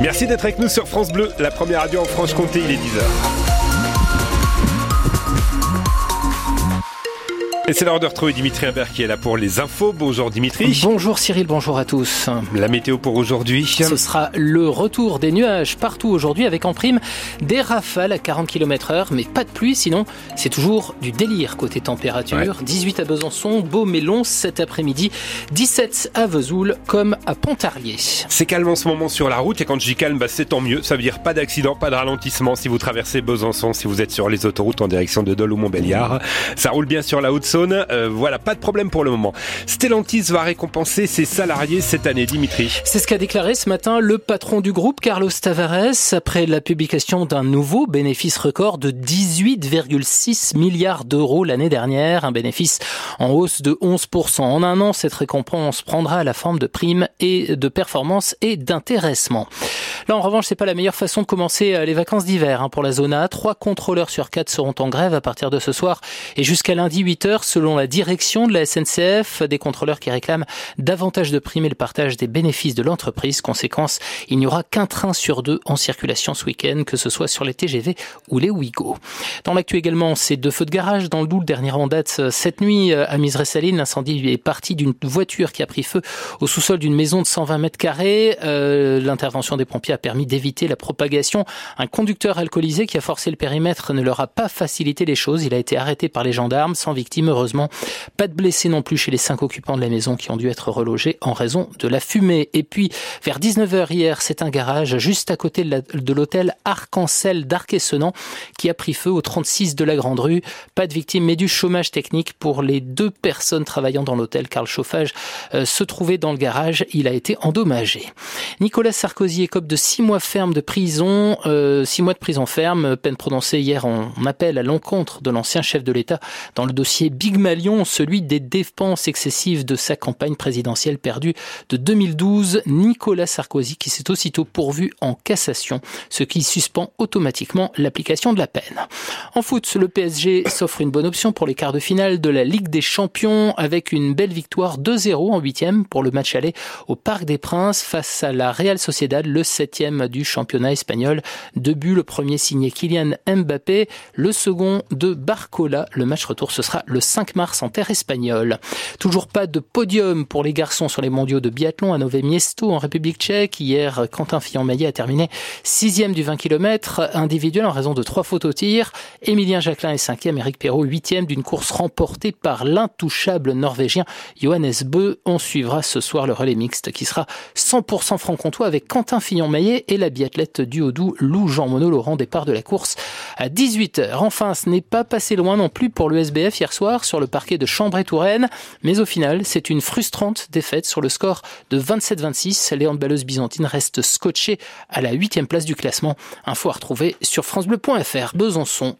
Merci d'être avec nous sur France Bleu, la première radio en Franche-Comté, il est 10h. Et c'est l'heure de retrouver Dimitri Imbert qui est là pour les infos. Bonjour Dimitri. Bonjour Cyril, bonjour à tous. La météo pour aujourd'hui. Ce sera le retour des nuages partout aujourd'hui avec en prime des rafales à 40 km heure, mais pas de pluie, sinon c'est toujours du délire côté température. 18 à Besançon, beau mais long cet après-midi, 17 à Vesoul comme à Pontarlier. C'est calme en ce moment sur la route et quand je dis calme, bah, c'est tant mieux. Ça veut dire pas d'accident, pas de ralentissement si vous traversez Besançon, si vous êtes sur les autoroutes en direction de Dole ou Montbéliard. Ça roule bien sur la haute euh, voilà, pas de problème pour le moment. Stellantis va récompenser ses salariés cette année, Dimitri. C'est ce qu'a déclaré ce matin le patron du groupe, Carlos Tavares, après la publication d'un nouveau bénéfice record de 18,6 milliards d'euros l'année dernière, un bénéfice en hausse de 11%. En un an, cette récompense prendra la forme de primes et de performance et d'intéressement. Là, en revanche, c'est pas la meilleure façon de commencer euh, les vacances d'hiver hein, pour la zone A. Trois contrôleurs sur quatre seront en grève à partir de ce soir et jusqu'à lundi 8 heures, selon la direction de la SNCF. Des contrôleurs qui réclament davantage de primes et le partage des bénéfices de l'entreprise. Conséquence, il n'y aura qu'un train sur deux en circulation ce week-end, que ce soit sur les TGV ou les Ouigo. Dans l'actu également, c'est deux feux de garage dans le Doubs. Le dernier en date euh, cette nuit euh, à Misresaline. L'incendie est parti d'une voiture qui a pris feu au sous-sol d'une maison de 120 mètres carrés. L'intervention des pompiers a permis d'éviter la propagation. Un conducteur alcoolisé qui a forcé le périmètre ne leur a pas facilité les choses. Il a été arrêté par les gendarmes sans victime, heureusement. Pas de blessés non plus chez les cinq occupants de la maison qui ont dû être relogés en raison de la fumée. Et puis, vers 19h hier, c'est un garage juste à côté de l'hôtel Arc-en-Ciel d'Arc-et-Senans qui a pris feu au 36 de la Grande Rue. Pas de victimes, mais du chômage technique pour les deux personnes travaillant dans l'hôtel car le chauffage euh, se trouvait dans le garage. Il a été endommagé. Nicolas Sarkozy écope de six mois ferme de prison, euh, six mois de prison ferme, peine prononcée hier en appel à l'encontre de l'ancien chef de l'État dans le dossier Big Malion, celui des dépenses excessives de sa campagne présidentielle perdue de 2012. Nicolas Sarkozy qui s'est aussitôt pourvu en cassation, ce qui suspend automatiquement l'application de la peine. En foot, le PSG s'offre une bonne option pour les quarts de finale de la Ligue des Champions avec une belle victoire 2-0 en huitième pour le match aller au Parc des Princes face à la Real Sociedad, le septième du championnat espagnol. Deux buts, le premier signé Kylian Mbappé, le second de Barcola. Le match retour, ce sera le 5 mars en terre espagnole. Toujours pas de podium pour les garçons sur les mondiaux de biathlon à Nové Miesto en République tchèque. Hier, Quentin Fillon-Maillet a terminé sixième du 20 km individuel en raison de trois fautes au tir. Emilien Jacquelin est cinquième, Eric Perrault huitième d'une course remportée par l'intouchable norvégien Johannes Bö. On suivra ce soir le relais mixte qui sera 100% franc-comtois avec Quentin Fillon-Maillet et la biathlète du Haut-Doubs, Lou Jean Monod Laurent, départ de la course à 18h. Enfin, ce n'est pas passé loin non plus pour l'USBF hier soir sur le parquet de Chambray-Touraine, mais au final, c'est une frustrante défaite sur le score de 27-26. Léon Balleuse Byzantine reste scotché à la huitième place du classement. Info à retrouver sur francebleu.fr. Besançon